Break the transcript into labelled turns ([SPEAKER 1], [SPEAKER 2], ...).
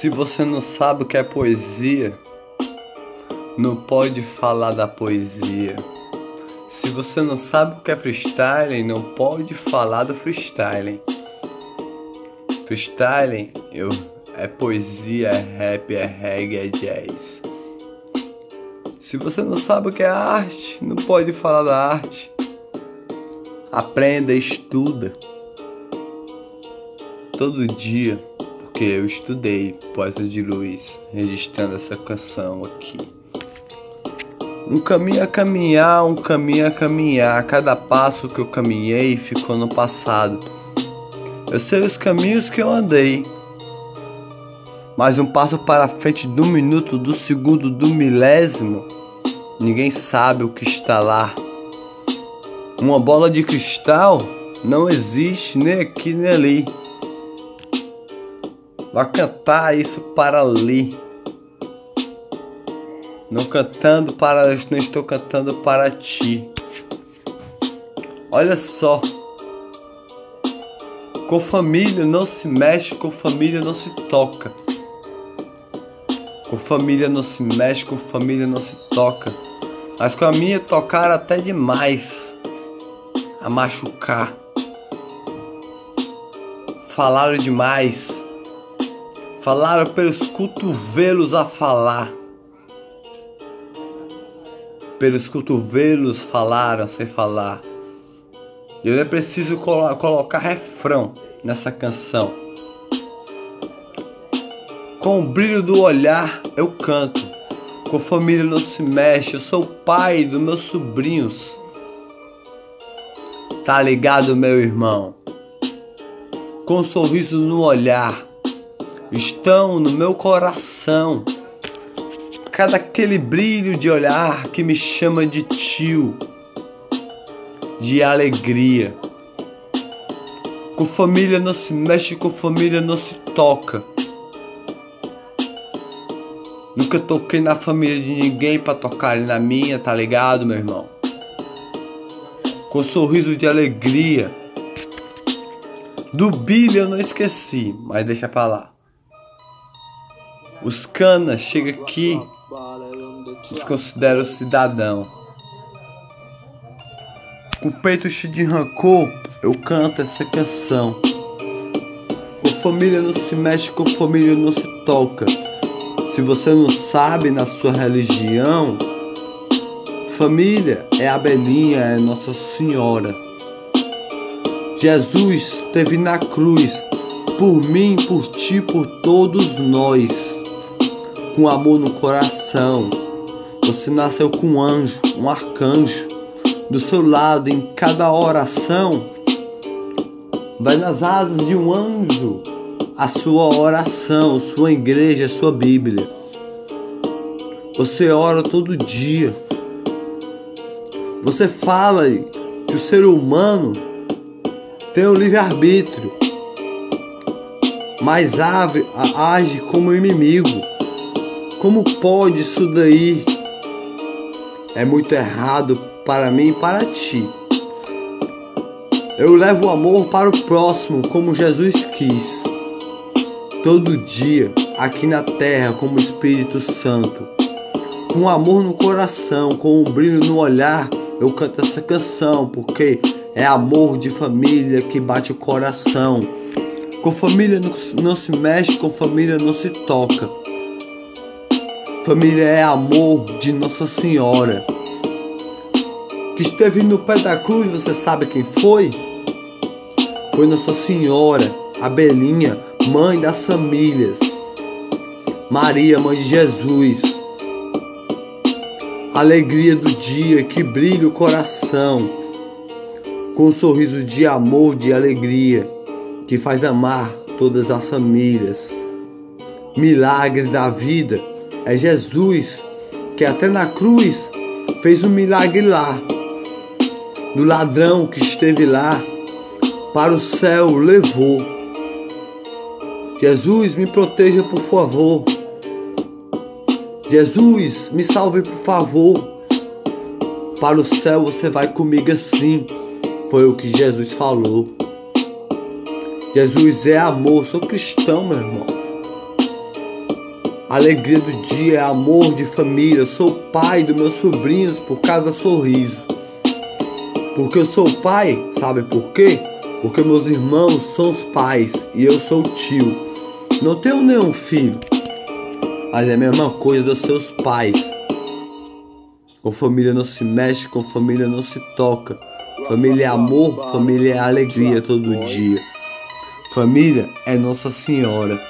[SPEAKER 1] Se você não sabe o que é poesia, não pode falar da poesia. Se você não sabe o que é freestyle, não pode falar do freestyle. Freestyle eu, é poesia, é rap, é reggae, é jazz. Se você não sabe o que é arte, não pode falar da arte. Aprenda, estuda. Todo dia porque eu estudei Poeta de Luz, registrando essa canção aqui. Um caminho a caminhar, um caminho a caminhar, cada passo que eu caminhei ficou no passado. Eu sei os caminhos que eu andei, mas um passo para frente do minuto, do segundo, do milésimo, ninguém sabe o que está lá. Uma bola de cristal não existe nem aqui nem ali. Vai cantar isso para ali. Não cantando para, não estou cantando para ti. Olha só. Com família não se mexe, com família não se toca. Com família não se mexe, com família não se toca. Mas com a minha tocar até demais. A machucar. Falaram demais Falaram pelos cotovelos a falar. Pelos cotovelos falaram sem falar. Eu nem preciso colo colocar refrão nessa canção. Com o brilho do olhar eu canto. Com família não se mexe. Eu sou o pai dos meus sobrinhos. Tá ligado, meu irmão? Com um sorriso no olhar estão no meu coração. Cada aquele brilho de olhar que me chama de tio, de alegria. Com família não se mexe, com família não se toca. Nunca toquei na família de ninguém para tocar na minha, tá ligado, meu irmão? Com um sorriso de alegria. Do Billy eu não esqueci, mas deixa pra lá. Os canas chega aqui, nos considera cidadão. Com o peito cheio de rancor, eu canto essa canção. Com família não se mexe, com família não se toca. Se você não sabe na sua religião, família é a Belinha, é Nossa Senhora. Jesus esteve na cruz por mim, por ti, por todos nós com amor no coração. Você nasceu com um anjo, um arcanjo. Do seu lado, em cada oração, vai nas asas de um anjo a sua oração, sua igreja, sua Bíblia. Você ora todo dia. Você fala que o ser humano tem o livre-arbítrio, mas age como inimigo. Como pode isso daí? É muito errado para mim e para ti. Eu levo o amor para o próximo como Jesus quis. Todo dia, aqui na terra, como Espírito Santo. Com amor no coração, com um brilho no olhar, eu canto essa canção, porque é amor de família que bate o coração. Com família não se mexe, com família não se toca. Família é amor de Nossa Senhora. Que esteve no pé da cruz, você sabe quem foi? Foi Nossa Senhora, a Belinha, mãe das famílias. Maria, mãe de Jesus. Alegria do dia que brilha o coração. Com um sorriso de amor, de alegria, que faz amar todas as famílias. Milagre da vida é Jesus que até na cruz fez um milagre lá. No ladrão que esteve lá, para o céu levou. Jesus, me proteja por favor. Jesus, me salve por favor. Para o céu você vai comigo assim. Foi o que Jesus falou. Jesus é amor, sou cristão, meu irmão. Alegria do dia é amor de família. Sou pai dos meus sobrinhos por cada sorriso. Porque eu sou pai, sabe por quê? Porque meus irmãos são os pais e eu sou tio. Não tenho nenhum filho, mas é a mesma coisa dos seus pais. Com família não se mexe, com família não se toca. Família é amor, família é alegria todo dia. Família é Nossa Senhora.